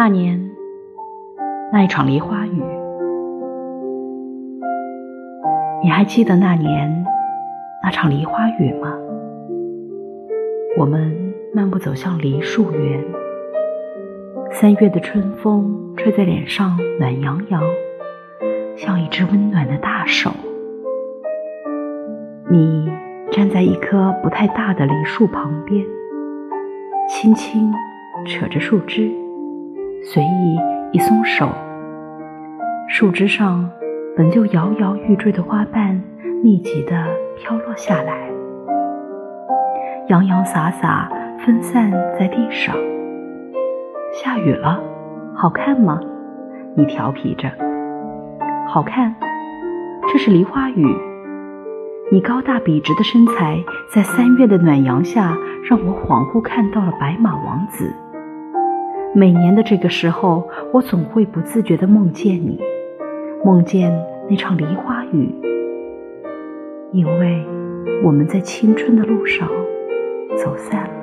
那年，那一场梨花雨，你还记得那年那场梨花雨吗？我们漫步走向梨树园，三月的春风吹在脸上，暖洋洋，像一只温暖的大手。你站在一棵不太大的梨树旁边，轻轻扯着树枝。随意一松手，树枝上本就摇摇欲坠的花瓣密集地飘落下来，洋洋洒洒分散在地上。下雨了，好看吗？你调皮着。好看，这是梨花雨。你高大笔直的身材，在三月的暖阳下，让我恍惚看到了白马王子。每年的这个时候，我总会不自觉地梦见你，梦见那场梨花雨，因为我们在青春的路上走散了。